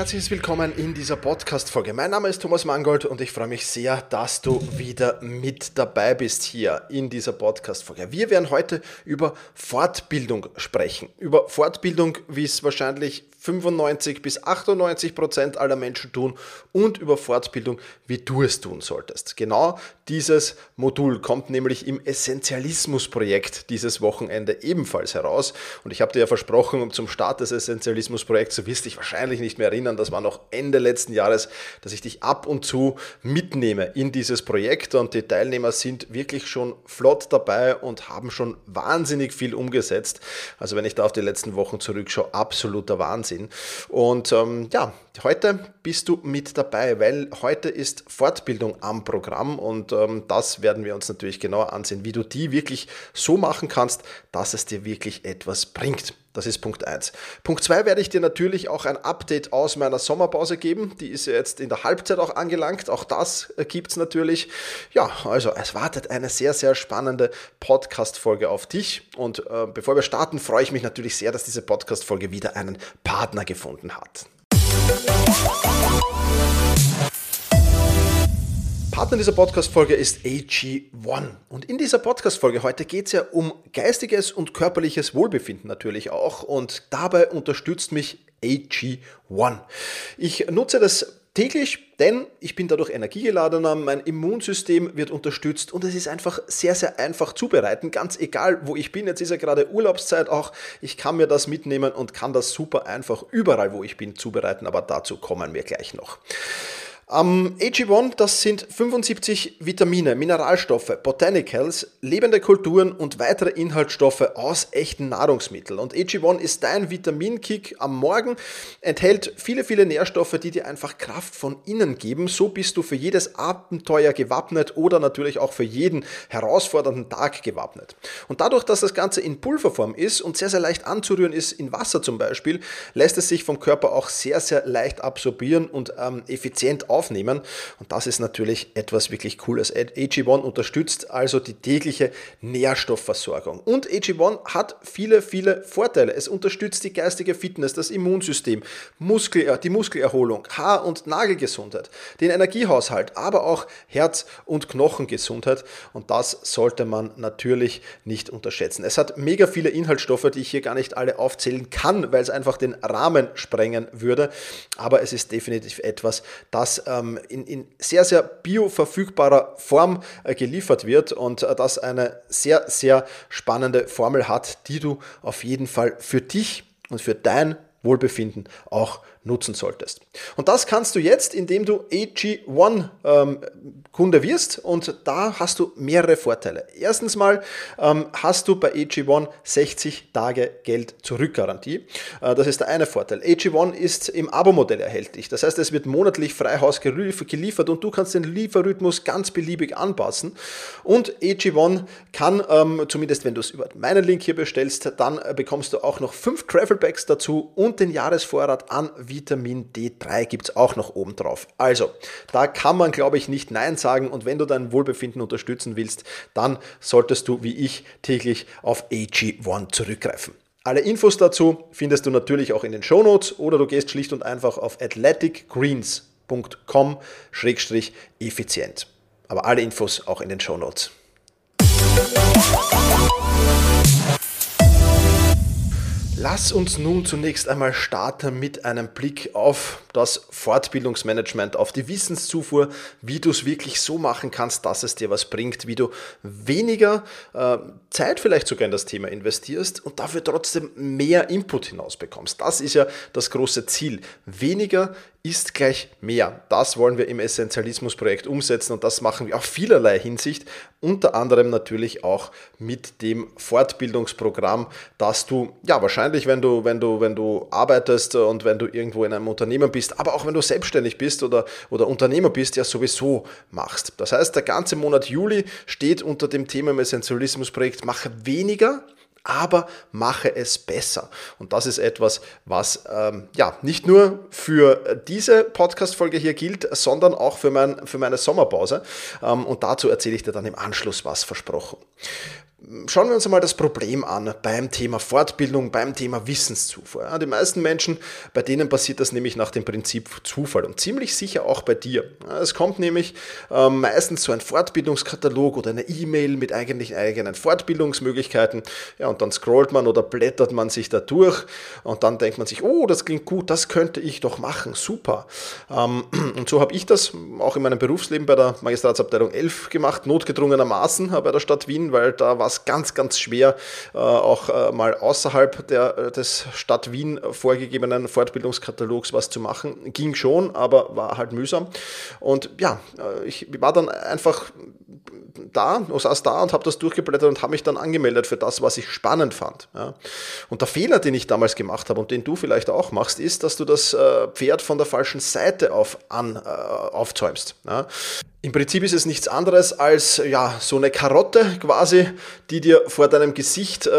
Herzliches Willkommen in dieser Podcast-Folge. Mein Name ist Thomas Mangold und ich freue mich sehr, dass du wieder mit dabei bist hier in dieser Podcast-Folge. Wir werden heute über Fortbildung sprechen. Über Fortbildung, wie es wahrscheinlich 95 bis 98 Prozent aller Menschen tun und über Fortbildung, wie du es tun solltest. Genau dieses Modul kommt nämlich im Essentialismus-Projekt dieses Wochenende ebenfalls heraus. Und ich habe dir ja versprochen, zum Start des Essentialismus-Projekts, du wirst dich wahrscheinlich nicht mehr erinnern, das war noch Ende letzten Jahres, dass ich dich ab und zu mitnehme in dieses Projekt. Und die Teilnehmer sind wirklich schon flott dabei und haben schon wahnsinnig viel umgesetzt. Also wenn ich da auf die letzten Wochen zurückschaue, absoluter Wahnsinn. Und ähm, ja, heute bist du mit dabei, weil heute ist Fortbildung am Programm und ähm, das werden wir uns natürlich genauer ansehen, wie du die wirklich so machen kannst, dass es dir wirklich etwas bringt. Das ist Punkt 1. Punkt 2 werde ich dir natürlich auch ein Update aus meiner Sommerpause geben. Die ist ja jetzt in der Halbzeit auch angelangt. Auch das äh, gibt es natürlich. Ja, also es wartet eine sehr, sehr spannende Podcast-Folge auf dich. Und äh, bevor wir starten, freue ich mich natürlich sehr, dass diese Podcast-Folge wieder einen Partner gefunden hat. Partner dieser Podcast-Folge ist AG1. Und in dieser Podcast-Folge heute geht es ja um geistiges und körperliches Wohlbefinden natürlich auch. Und dabei unterstützt mich AG1. Ich nutze das täglich, denn ich bin dadurch energiegeladener, mein Immunsystem wird unterstützt und es ist einfach sehr, sehr einfach zubereiten, ganz egal wo ich bin. Jetzt ist ja gerade Urlaubszeit auch, ich kann mir das mitnehmen und kann das super einfach überall, wo ich bin, zubereiten, aber dazu kommen wir gleich noch. Am AG1, das sind 75 Vitamine, Mineralstoffe, Botanicals, lebende Kulturen und weitere Inhaltsstoffe aus echten Nahrungsmitteln. Und AG1 ist dein Vitaminkick am Morgen, enthält viele, viele Nährstoffe, die dir einfach Kraft von innen geben. So bist du für jedes Abenteuer gewappnet oder natürlich auch für jeden herausfordernden Tag gewappnet. Und dadurch, dass das Ganze in Pulverform ist und sehr, sehr leicht anzurühren ist, in Wasser zum Beispiel, lässt es sich vom Körper auch sehr, sehr leicht absorbieren und ähm, effizient aufnehmen aufnehmen. Und das ist natürlich etwas wirklich Cooles. AG1 unterstützt also die tägliche Nährstoffversorgung. Und AG1 hat viele, viele Vorteile. Es unterstützt die geistige Fitness, das Immunsystem, Muskel, die Muskelerholung, Haar- und Nagelgesundheit, den Energiehaushalt, aber auch Herz- und Knochengesundheit. Und das sollte man natürlich nicht unterschätzen. Es hat mega viele Inhaltsstoffe, die ich hier gar nicht alle aufzählen kann, weil es einfach den Rahmen sprengen würde. Aber es ist definitiv etwas, das in, in, sehr, sehr bioverfügbarer Form äh, geliefert wird und äh, das eine sehr, sehr spannende Formel hat, die du auf jeden Fall für dich und für dein Wohlbefinden auch nutzen solltest. Und das kannst du jetzt, indem du AG1 ähm, Kunde wirst und da hast du mehrere Vorteile. Erstens mal ähm, hast du bei AG1 60 Tage Geld zurückgarantie. Äh, das ist der eine Vorteil. AG1 ist im Abo-Modell erhältlich. Das heißt, es wird monatlich frei geliefert und du kannst den Lieferrhythmus ganz beliebig anpassen. Und AG1 kann, ähm, zumindest wenn du es über meinen Link hier bestellst, dann bekommst du auch noch fünf Travel Bags dazu und den Jahresvorrat an Vitamin D3 gibt es auch noch oben drauf. Also, da kann man, glaube ich, nicht Nein sagen. Und wenn du dein Wohlbefinden unterstützen willst, dann solltest du, wie ich, täglich auf AG1 zurückgreifen. Alle Infos dazu findest du natürlich auch in den Shownotes oder du gehst schlicht und einfach auf athleticgreens.com-effizient. Aber alle Infos auch in den Shownotes. Lass uns nun zunächst einmal starten mit einem Blick auf das Fortbildungsmanagement, auf die Wissenszufuhr, wie du es wirklich so machen kannst, dass es dir was bringt, wie du weniger äh, Zeit vielleicht sogar in das Thema investierst und dafür trotzdem mehr Input hinausbekommst. Das ist ja das große Ziel. Weniger ist gleich mehr. Das wollen wir im Essentialismus-Projekt umsetzen und das machen wir auf vielerlei Hinsicht, unter anderem natürlich auch mit dem Fortbildungsprogramm, dass du ja wahrscheinlich, wenn du, wenn du, wenn du arbeitest und wenn du irgendwo in einem Unternehmen bist, aber auch wenn du selbstständig bist oder, oder Unternehmer bist, ja sowieso machst. Das heißt, der ganze Monat Juli steht unter dem Thema im Essentialismus-Projekt Mache weniger aber mache es besser. Und das ist etwas, was ähm, ja nicht nur für diese Podcast-Folge hier gilt, sondern auch für, mein, für meine Sommerpause. Ähm, und dazu erzähle ich dir dann im Anschluss was versprochen. Schauen wir uns einmal das Problem an beim Thema Fortbildung, beim Thema Wissenszufuhr. Die meisten Menschen, bei denen passiert das nämlich nach dem Prinzip Zufall und ziemlich sicher auch bei dir. Es kommt nämlich äh, meistens so ein Fortbildungskatalog oder eine E-Mail mit eigentlich eigenen Fortbildungsmöglichkeiten. Ja, und dann scrollt man oder blättert man sich da durch und dann denkt man sich, oh, das klingt gut, das könnte ich doch machen, super. Ähm, und so habe ich das auch in meinem Berufsleben bei der Magistratsabteilung 11 gemacht, notgedrungenermaßen bei der Stadt Wien, weil da war es ganz, ganz schwer, äh, auch äh, mal außerhalb der, äh, des Stadt Wien vorgegebenen Fortbildungskatalogs was zu machen. Ging schon, aber war halt mühsam. Und ja, ich war dann einfach da, saß da und habe das durchgeblättert und habe mich dann angemeldet für das, was ich spannend fand. Ja. Und der Fehler, den ich damals gemacht habe und den du vielleicht auch machst, ist, dass du das Pferd von der falschen Seite auf an, äh, aufzäumst. Ja. Im Prinzip ist es nichts anderes als ja, so eine Karotte quasi, die dir vor deinem Gesicht äh,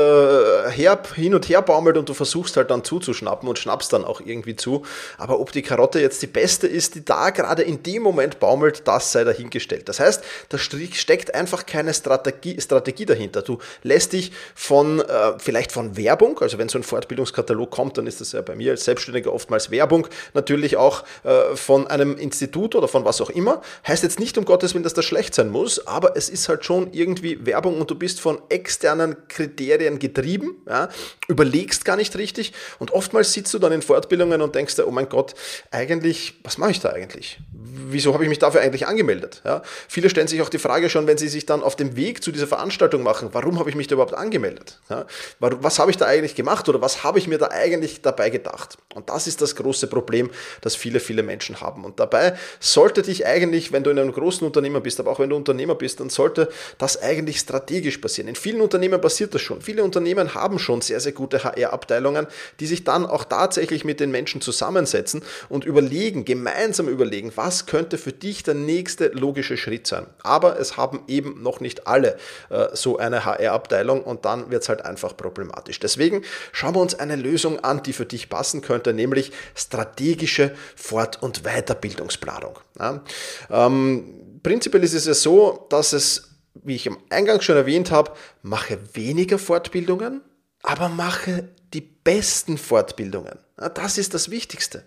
her, hin und her baumelt und du versuchst halt dann zuzuschnappen und schnappst dann auch irgendwie zu. Aber ob die Karotte jetzt die beste ist, die da gerade in dem Moment baumelt, das sei dahingestellt. Das heißt, da steckt einfach keine Strategie, Strategie dahinter. Du lässt dich von äh, vielleicht von Werbung, also wenn so ein Fortbildungskatalog kommt, dann ist das ja bei mir als Selbstständiger oftmals Werbung, natürlich auch äh, von einem Institut oder von was auch immer. Heißt jetzt nicht, nicht um Gottes Willen, dass das schlecht sein muss, aber es ist halt schon irgendwie Werbung und du bist von externen Kriterien getrieben, ja, überlegst gar nicht richtig und oftmals sitzt du dann in Fortbildungen und denkst dir, oh mein Gott, eigentlich, was mache ich da eigentlich? Wieso habe ich mich dafür eigentlich angemeldet? Ja, viele stellen sich auch die Frage schon, wenn sie sich dann auf dem Weg zu dieser Veranstaltung machen, warum habe ich mich da überhaupt angemeldet? Ja, was habe ich da eigentlich gemacht oder was habe ich mir da eigentlich dabei gedacht? Und das ist das große Problem, das viele, viele Menschen haben. Und dabei sollte dich eigentlich, wenn du in einem großen Unternehmer bist, aber auch wenn du Unternehmer bist, dann sollte das eigentlich strategisch passieren. In vielen Unternehmen passiert das schon. Viele Unternehmen haben schon sehr, sehr gute HR-Abteilungen, die sich dann auch tatsächlich mit den Menschen zusammensetzen und überlegen, gemeinsam überlegen, was könnte für dich der nächste logische Schritt sein. Aber es haben eben noch nicht alle äh, so eine HR-Abteilung und dann wird es halt einfach problematisch. Deswegen schauen wir uns eine Lösung an, die für dich passen könnte, nämlich strategische Fort- und Weiterbildungsplanung. Ja? Ähm, prinzipiell ist es ja so, dass es, wie ich am Eingang schon erwähnt habe, mache weniger Fortbildungen, aber mache die besten Fortbildungen. Das ist das Wichtigste.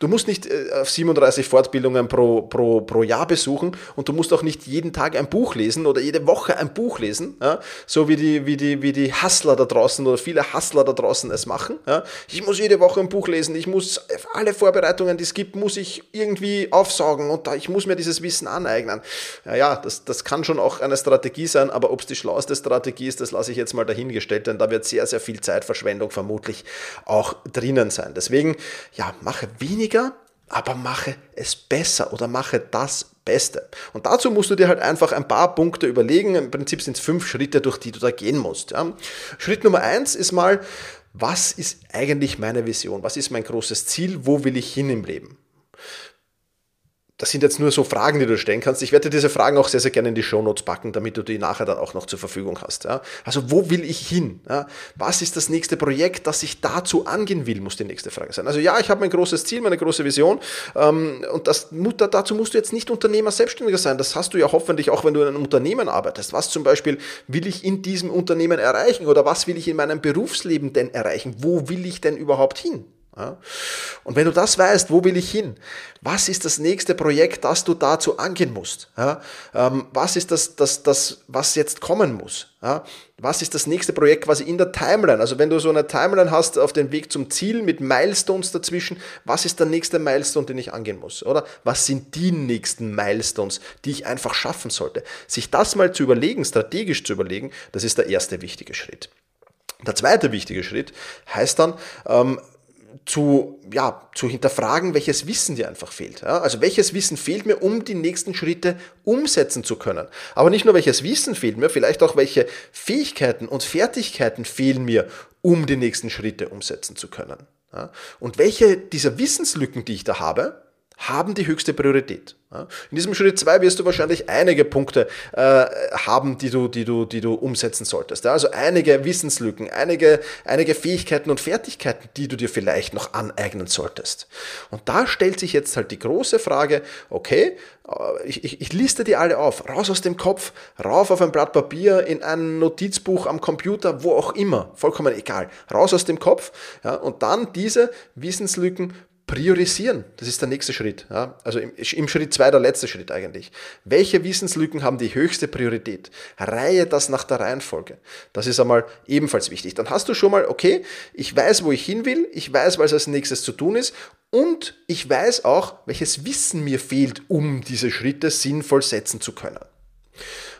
Du musst nicht 37 äh, Fortbildungen pro, pro, pro Jahr besuchen und du musst auch nicht jeden Tag ein Buch lesen oder jede Woche ein Buch lesen, so wie die, wie die, wie die Hustler da draußen oder viele Hustler da draußen es machen. Ich muss jede Woche ein Buch lesen, ich muss alle Vorbereitungen, die es gibt, muss ich irgendwie aufsaugen und ich muss mir dieses Wissen aneignen. Ja, das, das kann schon auch eine Strategie sein, aber ob es die schlauste Strategie ist, das lasse ich jetzt mal dahingestellt, denn da wird sehr, sehr viel Zeitverschwendung vermutlich auch drinnen sein. Deswegen, ja, mache weniger, aber mache es besser oder mache das Beste. Und dazu musst du dir halt einfach ein paar Punkte überlegen. Im Prinzip sind es fünf Schritte, durch die du da gehen musst. Ja. Schritt Nummer eins ist mal, was ist eigentlich meine Vision? Was ist mein großes Ziel? Wo will ich hin im Leben? Das sind jetzt nur so Fragen, die du stellen kannst. Ich werde diese Fragen auch sehr, sehr gerne in die Shownotes packen, damit du die nachher dann auch noch zur Verfügung hast. Ja? Also wo will ich hin? Ja? Was ist das nächste Projekt, das ich dazu angehen will, muss die nächste Frage sein. Also ja, ich habe mein großes Ziel, meine große Vision ähm, und das, dazu musst du jetzt nicht Unternehmer, Selbstständiger sein. Das hast du ja hoffentlich auch, wenn du in einem Unternehmen arbeitest. Was zum Beispiel will ich in diesem Unternehmen erreichen oder was will ich in meinem Berufsleben denn erreichen? Wo will ich denn überhaupt hin? Ja? Und wenn du das weißt, wo will ich hin? Was ist das nächste Projekt, das du dazu angehen musst? Ja? Ähm, was ist das, das, das, was jetzt kommen muss? Ja? Was ist das nächste Projekt quasi in der Timeline? Also wenn du so eine Timeline hast auf dem Weg zum Ziel mit Milestones dazwischen, was ist der nächste Milestone, den ich angehen muss? Oder was sind die nächsten Milestones, die ich einfach schaffen sollte? Sich das mal zu überlegen, strategisch zu überlegen, das ist der erste wichtige Schritt. Der zweite wichtige Schritt heißt dann, ähm, zu, ja, zu hinterfragen, welches Wissen dir einfach fehlt. Ja? Also welches Wissen fehlt mir, um die nächsten Schritte umsetzen zu können. Aber nicht nur welches Wissen fehlt mir, vielleicht auch welche Fähigkeiten und Fertigkeiten fehlen mir, um die nächsten Schritte umsetzen zu können. Ja? Und welche dieser Wissenslücken, die ich da habe, haben die höchste Priorität. In diesem Schritt 2 wirst du wahrscheinlich einige Punkte äh, haben, die du, die, du, die du umsetzen solltest. Also einige Wissenslücken, einige, einige Fähigkeiten und Fertigkeiten, die du dir vielleicht noch aneignen solltest. Und da stellt sich jetzt halt die große Frage, okay, äh, ich, ich, ich liste die alle auf, raus aus dem Kopf, rauf auf ein Blatt Papier, in ein Notizbuch am Computer, wo auch immer, vollkommen egal, raus aus dem Kopf ja, und dann diese Wissenslücken Priorisieren, das ist der nächste Schritt. Ja? Also im, im Schritt zwei der letzte Schritt eigentlich. Welche Wissenslücken haben die höchste Priorität? Reihe das nach der Reihenfolge. Das ist einmal ebenfalls wichtig. Dann hast du schon mal, okay, ich weiß, wo ich hin will, ich weiß, was als nächstes zu tun ist und ich weiß auch, welches Wissen mir fehlt, um diese Schritte sinnvoll setzen zu können.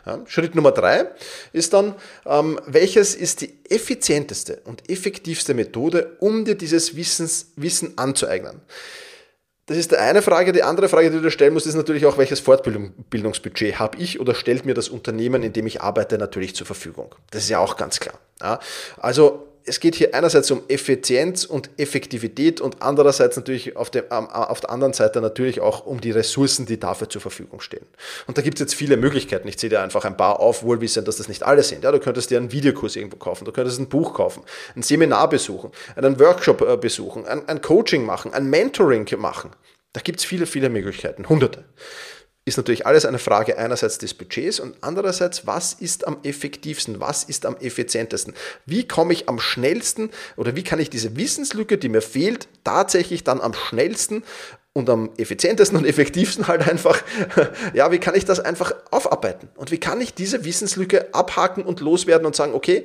Ja, Schritt Nummer drei ist dann, ähm, welches ist die effizienteste und effektivste Methode, um dir dieses Wissens, Wissen anzueignen? Das ist die eine Frage. Die andere Frage, die du dir stellen musst, ist natürlich auch, welches Fortbildungsbudget habe ich oder stellt mir das Unternehmen, in dem ich arbeite, natürlich zur Verfügung. Das ist ja auch ganz klar. Ja, also es geht hier einerseits um Effizienz und Effektivität und andererseits natürlich auf, dem, auf der anderen Seite natürlich auch um die Ressourcen, die dafür zur Verfügung stehen. Und da gibt es jetzt viele Möglichkeiten. Ich zähle dir einfach ein paar auf, wohlwissend, dass das nicht alle sind. Ja, du könntest dir einen Videokurs irgendwo kaufen, du könntest ein Buch kaufen, ein Seminar besuchen, einen Workshop äh, besuchen, ein, ein Coaching machen, ein Mentoring machen. Da gibt es viele, viele Möglichkeiten, hunderte ist natürlich alles eine Frage einerseits des Budgets und andererseits, was ist am effektivsten, was ist am effizientesten? Wie komme ich am schnellsten oder wie kann ich diese Wissenslücke, die mir fehlt, tatsächlich dann am schnellsten und am effizientesten und effektivsten halt einfach, ja, wie kann ich das einfach aufarbeiten? Und wie kann ich diese Wissenslücke abhaken und loswerden und sagen, okay,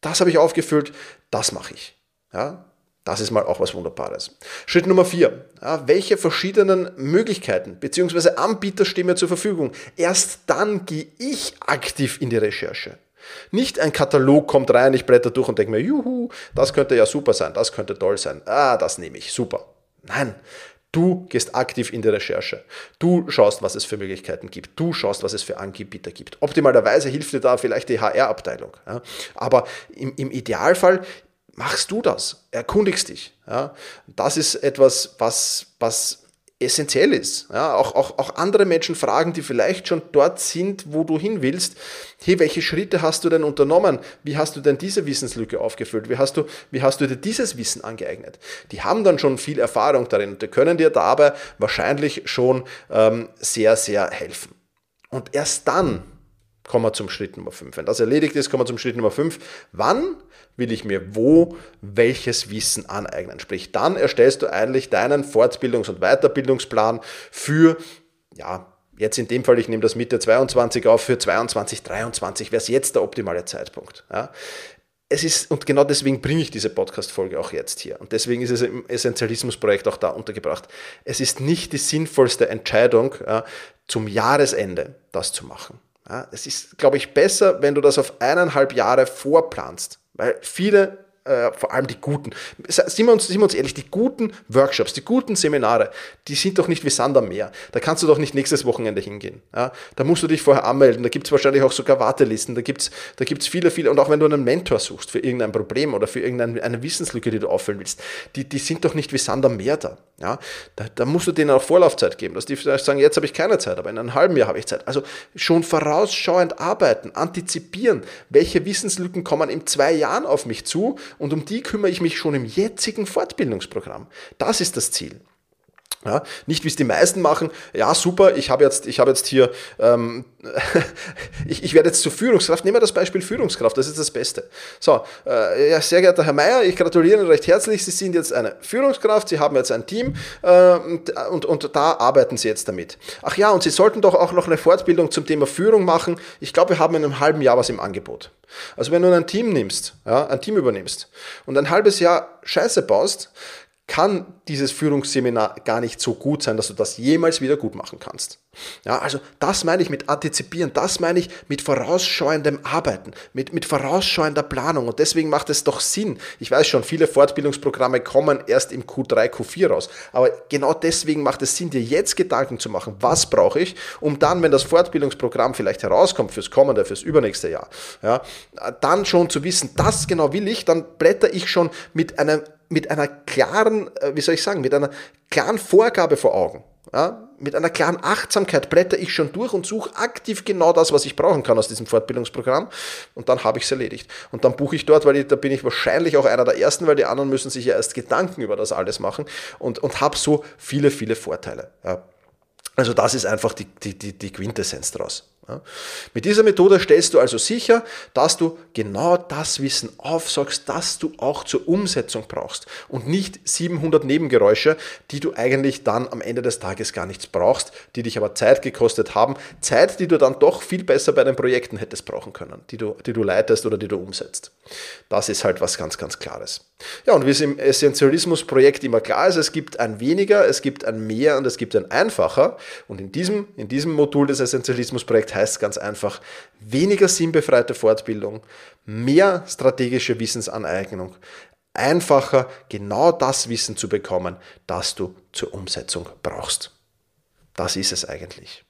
das habe ich aufgefüllt, das mache ich. Ja, das ist mal auch was Wunderbares. Schritt Nummer vier. Ja, welche verschiedenen Möglichkeiten bzw. Anbieter stehen mir zur Verfügung? Erst dann gehe ich aktiv in die Recherche. Nicht ein Katalog kommt rein, ich blätter durch und denke mir, juhu, das könnte ja super sein, das könnte toll sein. Ah, das nehme ich, super. Nein, Du gehst aktiv in die Recherche. Du schaust, was es für Möglichkeiten gibt. Du schaust, was es für Anbieter gibt. Optimalerweise hilft dir da vielleicht die HR-Abteilung. Aber im, im Idealfall machst du das, erkundigst dich. Ja? Das ist etwas, was, was essentiell ist. Ja? Auch, auch, auch andere Menschen fragen, die vielleicht schon dort sind, wo du hin willst, hey, welche Schritte hast du denn unternommen? Wie hast du denn diese Wissenslücke aufgefüllt? Wie hast du, wie hast du dir dieses Wissen angeeignet? Die haben dann schon viel Erfahrung darin und die können dir dabei wahrscheinlich schon ähm, sehr, sehr helfen. Und erst dann kommen wir zum Schritt Nummer 5. Wenn das erledigt ist, kommen wir zum Schritt Nummer 5. Wann will ich mir wo welches Wissen aneignen? Sprich, dann erstellst du eigentlich deinen Fortbildungs- und Weiterbildungsplan für, ja, jetzt in dem Fall, ich nehme das Mitte 22 auf, für 22, 23 wäre es jetzt der optimale Zeitpunkt. Ja es ist, und genau deswegen bringe ich diese Podcast-Folge auch jetzt hier. Und deswegen ist es im Essentialismus-Projekt auch da untergebracht. Es ist nicht die sinnvollste Entscheidung, ja, zum Jahresende das zu machen. Es ist, glaube ich, besser, wenn du das auf eineinhalb Jahre vorplanst, weil viele äh, vor allem die guten, sind wir, uns, sind wir uns ehrlich, die guten Workshops, die guten Seminare, die sind doch nicht wie Sand am Meer. Da kannst du doch nicht nächstes Wochenende hingehen. Ja? Da musst du dich vorher anmelden, da gibt es wahrscheinlich auch sogar Wartelisten, da gibt es da gibt's viele, viele, und auch wenn du einen Mentor suchst für irgendein Problem oder für irgendeine Wissenslücke, die du auffüllen willst, die, die sind doch nicht wie Sand am Meer da. Ja? Da, da musst du denen auch Vorlaufzeit geben, dass die vielleicht sagen, jetzt habe ich keine Zeit, aber in einem halben Jahr habe ich Zeit. Also schon vorausschauend arbeiten, antizipieren, welche Wissenslücken kommen in zwei Jahren auf mich zu und um die kümmere ich mich schon im jetzigen Fortbildungsprogramm. Das ist das Ziel. Ja, nicht wie es die meisten machen, ja super, ich habe jetzt, ich habe jetzt hier, ähm, ich, ich werde jetzt zur Führungskraft, nehmen wir das Beispiel Führungskraft, das ist das Beste. So, äh, ja, sehr geehrter Herr Mayer, ich gratuliere Ihnen recht herzlich, Sie sind jetzt eine Führungskraft, Sie haben jetzt ein Team äh, und, und, und da arbeiten Sie jetzt damit. Ach ja, und Sie sollten doch auch noch eine Fortbildung zum Thema Führung machen. Ich glaube, wir haben in einem halben Jahr was im Angebot. Also wenn du ein Team nimmst, ja, ein Team übernimmst und ein halbes Jahr Scheiße baust, kann dieses Führungsseminar gar nicht so gut sein, dass du das jemals wieder gut machen kannst. Ja, also das meine ich mit antizipieren, das meine ich mit vorausschauendem Arbeiten, mit, mit vorausschauender Planung und deswegen macht es doch Sinn. Ich weiß schon, viele Fortbildungsprogramme kommen erst im Q3, Q4 raus, aber genau deswegen macht es Sinn, dir jetzt Gedanken zu machen, was brauche ich, um dann, wenn das Fortbildungsprogramm vielleicht herauskommt fürs kommende, fürs übernächste Jahr, ja, dann schon zu wissen, das genau will ich, dann blätter ich schon mit einem mit einer klaren, äh, wie soll ich sagen, mit einer klaren Vorgabe vor Augen. Ja, mit einer klaren Achtsamkeit blätter ich schon durch und suche aktiv genau das, was ich brauchen kann aus diesem Fortbildungsprogramm und dann habe ich es erledigt. Und dann buche ich dort, weil ich, da bin ich wahrscheinlich auch einer der Ersten, weil die anderen müssen sich ja erst Gedanken über das alles machen und, und habe so viele, viele Vorteile. Ja. Also das ist einfach die, die, die, die Quintessenz daraus. Mit dieser Methode stellst du also sicher, dass du genau das Wissen aufsagst, das du auch zur Umsetzung brauchst und nicht 700 Nebengeräusche, die du eigentlich dann am Ende des Tages gar nichts brauchst, die dich aber Zeit gekostet haben, Zeit, die du dann doch viel besser bei den Projekten hättest brauchen können, die du, die du leitest oder die du umsetzt. Das ist halt was ganz, ganz Klares. Ja, und wie es im Essentialismus-Projekt immer klar ist, es gibt ein weniger, es gibt ein mehr und es gibt ein einfacher. Und in diesem, in diesem Modul des Essentialismus-Projekts heißt ganz einfach weniger sinnbefreite Fortbildung, mehr strategische Wissensaneignung, einfacher genau das Wissen zu bekommen, das du zur Umsetzung brauchst. Das ist es eigentlich.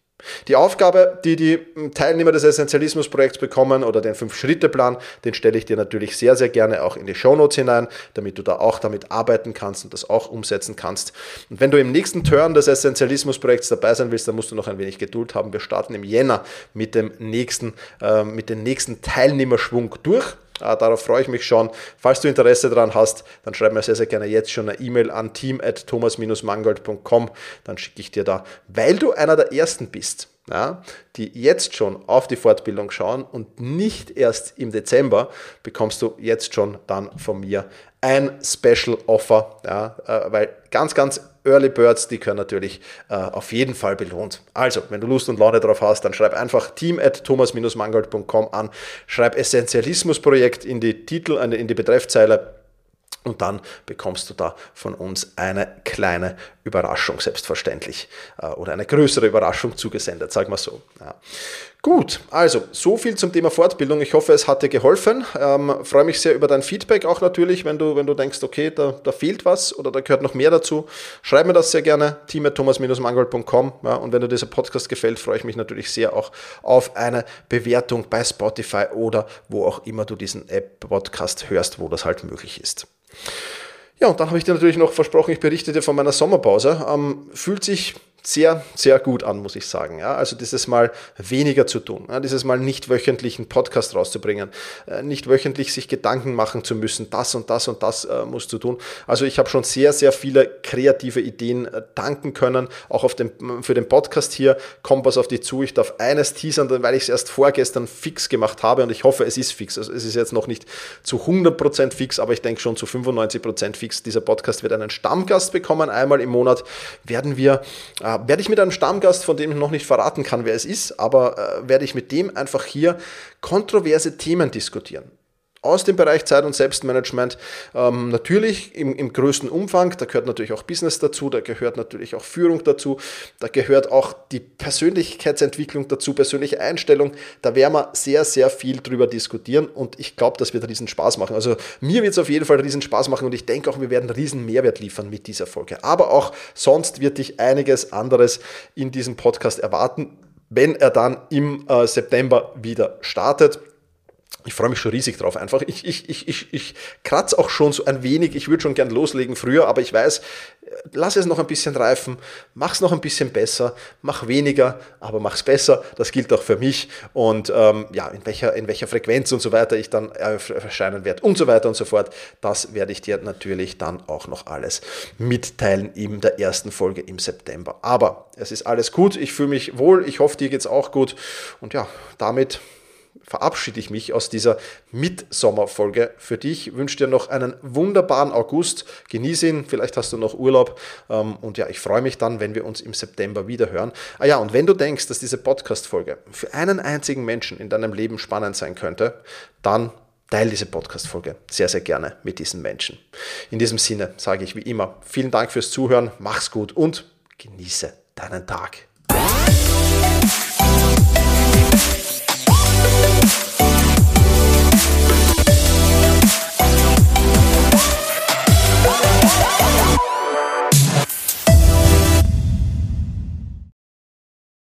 Die Aufgabe, die die Teilnehmer des Essentialismus-Projekts bekommen oder den Fünf-Schritte-Plan, den stelle ich dir natürlich sehr, sehr gerne auch in die Shownotes hinein, damit du da auch damit arbeiten kannst und das auch umsetzen kannst. Und wenn du im nächsten Turn des Essentialismus-Projekts dabei sein willst, dann musst du noch ein wenig Geduld haben. Wir starten im Jänner mit dem nächsten, äh, mit dem nächsten Teilnehmerschwung durch. Ah, darauf freue ich mich schon. Falls du Interesse daran hast, dann schreib mir sehr, sehr gerne jetzt schon eine E-Mail an team.thomas-mangold.com. Dann schicke ich dir da, weil du einer der Ersten bist, ja, die jetzt schon auf die Fortbildung schauen und nicht erst im Dezember, bekommst du jetzt schon dann von mir ein Special Offer, ja, äh, weil ganz, ganz Early Birds, die können natürlich äh, auf jeden Fall belohnt. Also, wenn du Lust und Laune drauf hast, dann schreib einfach team at thomas-mangold.com an, schreib Essentialismus-Projekt in die Titel, in die Betreffzeile und dann bekommst du da von uns eine kleine Überraschung, selbstverständlich. Äh, oder eine größere Überraschung zugesendet, sagen wir so. Ja. Gut, also so viel zum Thema Fortbildung. Ich hoffe, es hat dir geholfen. Ähm, freue mich sehr über dein Feedback auch natürlich, wenn du, wenn du denkst, okay, da, da fehlt was oder da gehört noch mehr dazu. Schreib mir das sehr gerne, team.thomas-mangold.com. Ja, und wenn dir dieser Podcast gefällt, freue ich mich natürlich sehr auch auf eine Bewertung bei Spotify oder wo auch immer du diesen App-Podcast hörst, wo das halt möglich ist. Ja, und dann habe ich dir natürlich noch versprochen, ich berichte dir von meiner Sommerpause. Ähm, fühlt sich sehr, sehr gut an, muss ich sagen. Ja, also dieses Mal weniger zu tun, ja, dieses Mal nicht wöchentlich einen Podcast rauszubringen, äh, nicht wöchentlich sich Gedanken machen zu müssen, das und das und das äh, musst du tun. Also ich habe schon sehr, sehr viele kreative Ideen äh, danken können, auch auf dem, für den Podcast hier kommt was auf dich zu. Ich darf eines teasern, weil ich es erst vorgestern fix gemacht habe und ich hoffe, es ist fix. Also es ist jetzt noch nicht zu 100% fix, aber ich denke schon zu 95% fix. Dieser Podcast wird einen Stammgast bekommen. Einmal im Monat werden wir äh, werde ich mit einem Stammgast, von dem ich noch nicht verraten kann, wer es ist, aber äh, werde ich mit dem einfach hier kontroverse Themen diskutieren aus dem Bereich Zeit- und Selbstmanagement. Ähm, natürlich im, im größten Umfang, da gehört natürlich auch Business dazu, da gehört natürlich auch Führung dazu, da gehört auch die Persönlichkeitsentwicklung dazu, persönliche Einstellung. Da werden wir sehr, sehr viel drüber diskutieren und ich glaube, das wird riesen Spaß machen. Also mir wird es auf jeden Fall riesen Spaß machen und ich denke auch, wir werden riesen Mehrwert liefern mit dieser Folge. Aber auch sonst wird dich einiges anderes in diesem Podcast erwarten, wenn er dann im äh, September wieder startet ich freue mich schon riesig drauf. Einfach, ich, ich, ich, ich, ich kratze auch schon so ein wenig. Ich würde schon gern loslegen früher, aber ich weiß, lass es noch ein bisschen reifen, mach es noch ein bisschen besser, mach weniger, aber mach es besser. Das gilt auch für mich. Und ähm, ja, in welcher, in welcher Frequenz und so weiter ich dann erscheinen werde und so weiter und so fort, das werde ich dir natürlich dann auch noch alles mitteilen in der ersten Folge im September. Aber es ist alles gut, ich fühle mich wohl, ich hoffe, dir geht es auch gut. Und ja, damit verabschiede ich mich aus dieser Mitsommerfolge für dich. Ich wünsche dir noch einen wunderbaren August. Genieße ihn, vielleicht hast du noch Urlaub. Ähm, und ja, ich freue mich dann, wenn wir uns im September wieder hören. Ah ja, und wenn du denkst, dass diese Podcast-Folge für einen einzigen Menschen in deinem Leben spannend sein könnte, dann teile diese Podcast-Folge sehr, sehr gerne mit diesen Menschen. In diesem Sinne sage ich wie immer vielen Dank fürs Zuhören, mach's gut und genieße deinen Tag. Thank you.